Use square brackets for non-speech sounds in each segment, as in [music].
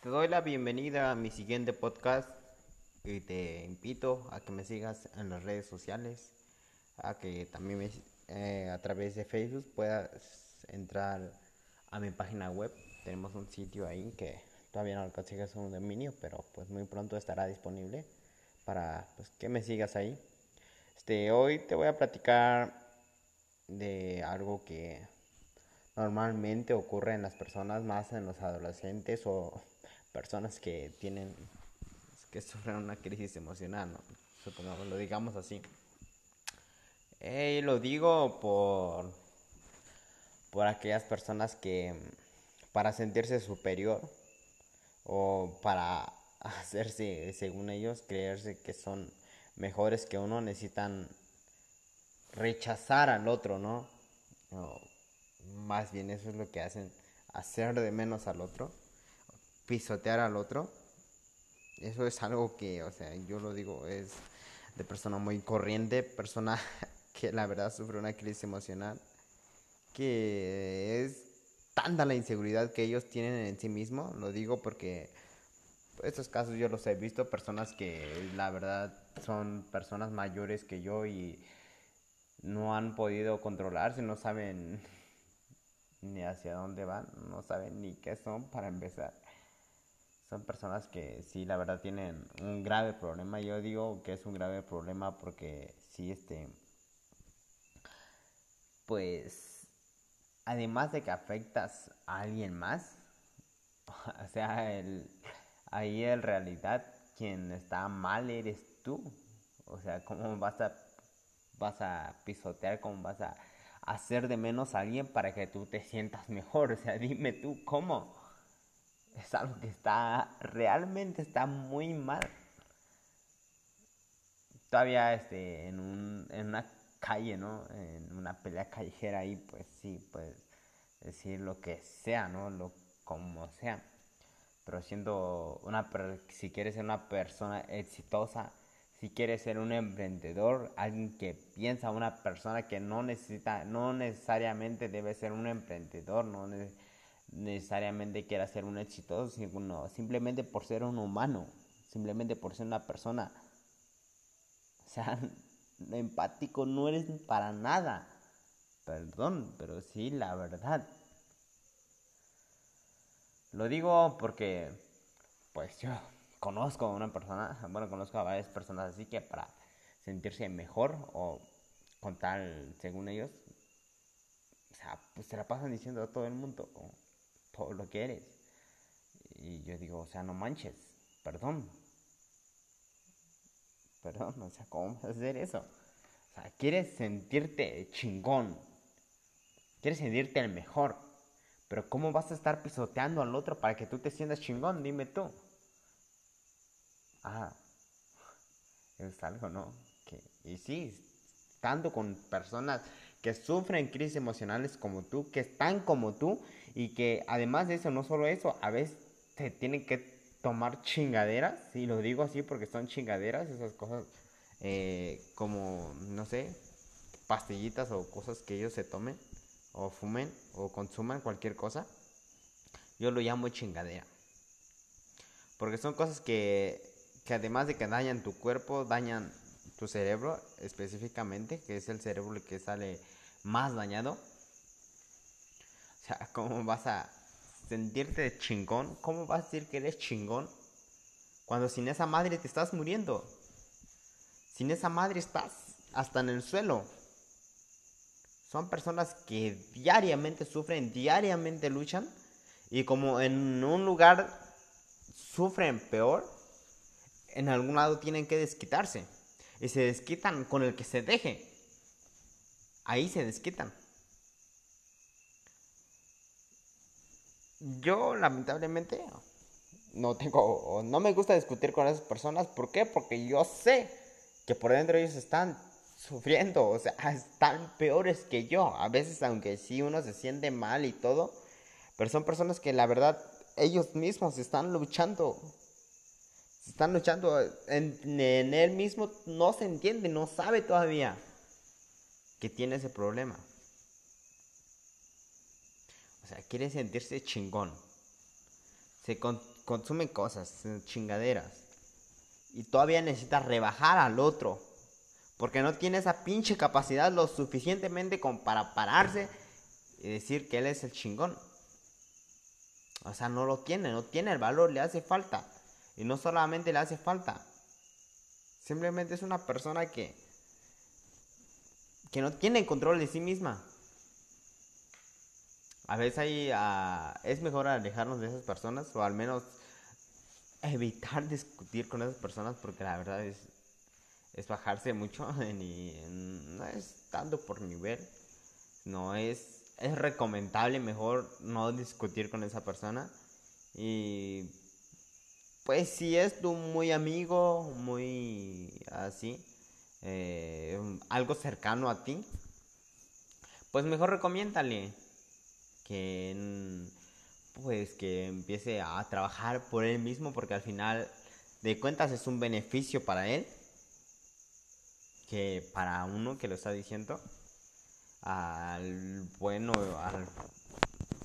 Te doy la bienvenida a mi siguiente podcast y te invito a que me sigas en las redes sociales, a que también me, eh, a través de Facebook puedas entrar a mi página web. Tenemos un sitio ahí que todavía no consigues un dominio, pero pues muy pronto estará disponible para pues, que me sigas ahí. Este, hoy te voy a platicar de algo que normalmente ocurre en las personas, más en los adolescentes o personas que tienen, que sufren una crisis emocional, ¿no? supongamos, lo digamos así. Eh, lo digo por, por aquellas personas que para sentirse superior o para [laughs] hacerse, según ellos, creerse que son mejores que uno, necesitan rechazar al otro, ¿no? más bien eso es lo que hacen, hacer de menos al otro, pisotear al otro. Eso es algo que, o sea, yo lo digo, es de persona muy corriente, persona [laughs] que la verdad sufre una crisis emocional, que es tanta la inseguridad que ellos tienen en sí mismos, lo digo porque estos casos yo los he visto, personas que la verdad son personas mayores que yo y no han podido controlarse, no saben [laughs] ni hacia dónde van, no saben ni qué son para empezar. Son personas que sí, la verdad tienen un grave problema. Yo digo que es un grave problema porque sí, este, pues, además de que afectas a alguien más, [laughs] o sea, el, ahí en realidad quien está mal eres tú. O sea, ¿cómo vas a, vas a pisotear, cómo vas a hacer de menos a alguien para que tú te sientas mejor? O sea, dime tú, ¿cómo? Es algo que está, realmente está muy mal. Todavía este, en, un, en una calle, ¿no? En una pelea callejera ahí, pues sí, puedes decir lo que sea, ¿no? Lo como sea pero siendo una, si quieres ser una persona exitosa, si quieres ser un emprendedor, alguien que piensa, una persona que no necesita, no necesariamente debe ser un emprendedor, no necesariamente quiera ser un exitoso, sino simplemente por ser un humano, simplemente por ser una persona. O sea, [laughs] empático no eres para nada. Perdón, pero sí, la verdad. Lo digo porque, pues yo [laughs] conozco a una persona, bueno, conozco a varias personas así que para sentirse mejor o con tal, según ellos, o sea, pues se la pasan diciendo a todo el mundo todo lo que eres. Y yo digo, o sea, no manches, perdón. Perdón, o sea, ¿cómo vas a hacer eso? O sea, quieres sentirte chingón. Quieres sentirte el mejor pero ¿cómo vas a estar pisoteando al otro para que tú te sientas chingón? Dime tú. Ah, es algo, ¿no? Que, y sí, estando con personas que sufren crisis emocionales como tú, que están como tú y que además de eso, no solo eso, a veces te tienen que tomar chingaderas, y lo digo así porque son chingaderas, esas cosas eh, como, no sé, pastillitas o cosas que ellos se tomen o fumen o consuman cualquier cosa, yo lo llamo chingadera. Porque son cosas que, que además de que dañan tu cuerpo, dañan tu cerebro específicamente, que es el cerebro el que sale más dañado. O sea, [laughs] ¿cómo vas a sentirte chingón? ¿Cómo vas a decir que eres chingón cuando sin esa madre te estás muriendo? Sin esa madre estás hasta en el suelo. Son personas que diariamente sufren, diariamente luchan y como en un lugar sufren peor, en algún lado tienen que desquitarse. Y se desquitan con el que se deje. Ahí se desquitan. Yo lamentablemente no tengo, no me gusta discutir con esas personas. ¿Por qué? Porque yo sé que por dentro ellos están sufriendo, o sea, [laughs] están peores que yo. A veces, aunque sí uno se siente mal y todo, pero son personas que la verdad ellos mismos están luchando. Están luchando en, en él mismo, no se entiende, no sabe todavía que tiene ese problema. O sea, quiere sentirse chingón. Se consume cosas, chingaderas. Y todavía necesita rebajar al otro. Porque no tiene esa pinche capacidad lo suficientemente como para pararse y decir que él es el chingón. O sea, no lo tiene, no tiene el valor, le hace falta. Y no solamente le hace falta. Simplemente es una persona que que no tiene control de sí misma. A veces hay, ah, es mejor alejarnos de esas personas o al menos evitar discutir con esas personas porque la verdad es, es bajarse mucho [laughs] y no es tanto por nivel, no es, es recomendable mejor no discutir con esa persona y pues si es tu muy amigo, muy así, eh, algo cercano a ti, pues mejor recomiéndale que pues que empiece a trabajar por él mismo porque al final de cuentas es un beneficio para él que para uno que lo está diciendo al bueno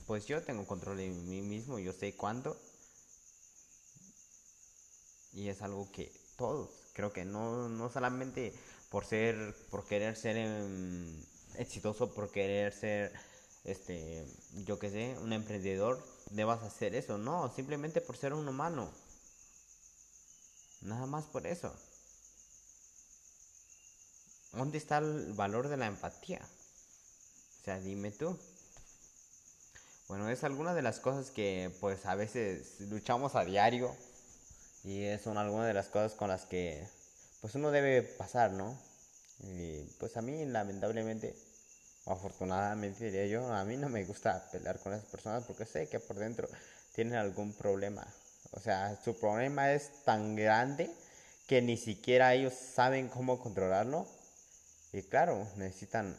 pues yo tengo control de mí mismo yo sé cuándo y es algo que todos creo que no, no solamente por ser, por querer ser em, exitoso, por querer ser, este, yo qué sé, un emprendedor, debas hacer eso, no, simplemente por ser un humano. Nada más por eso. ¿Dónde está el valor de la empatía? O sea, dime tú. Bueno, es alguna de las cosas que pues a veces luchamos a diario y son algunas de las cosas con las que pues uno debe pasar, ¿no? Y pues a mí lamentablemente, o afortunadamente diría yo, a mí no me gusta pelear con esas personas porque sé que por dentro tienen algún problema. O sea, su problema es tan grande que ni siquiera ellos saben cómo controlarlo. Y claro, necesitan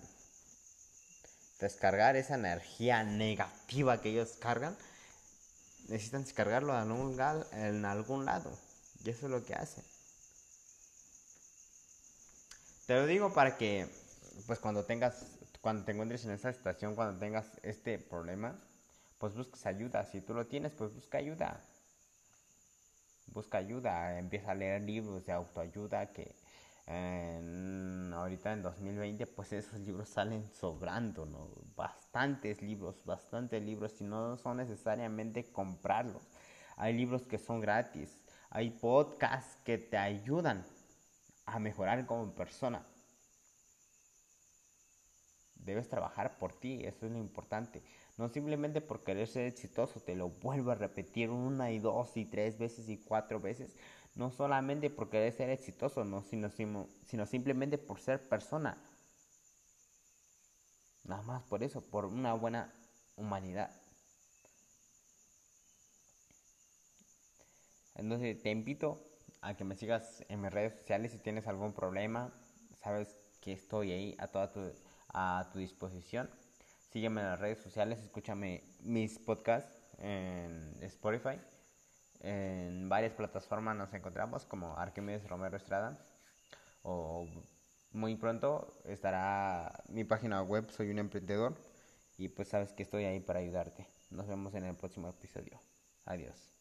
descargar esa energía negativa que ellos cargan necesitan descargarlo en algún lado. Y eso es lo que hacen. Te lo digo para que, pues cuando tengas, cuando te encuentres en esa situación, cuando tengas este problema, pues busques ayuda. Si tú lo tienes, pues busca ayuda. Busca ayuda, empieza a leer libros de autoayuda que ahorita en 2020 pues esos libros salen sobrando, ¿no? Bastantes libros, bastantes libros y no son necesariamente comprarlos. Hay libros que son gratis, hay podcasts que te ayudan a mejorar como persona. Debes trabajar por ti, eso es lo importante. No simplemente por querer ser exitoso, te lo vuelvo a repetir una y dos y tres veces y cuatro veces no solamente por querer ser exitoso, no, sino, sino simplemente por ser persona. Nada más por eso, por una buena humanidad. Entonces te invito a que me sigas en mis redes sociales si tienes algún problema. Sabes que estoy ahí a toda tu, a tu disposición. Sígueme en las redes sociales, escúchame mis podcasts en Spotify. En varias plataformas nos encontramos como Arquímedes Romero Estrada. O muy pronto estará mi página web, soy un emprendedor. Y pues sabes que estoy ahí para ayudarte. Nos vemos en el próximo episodio. Adiós.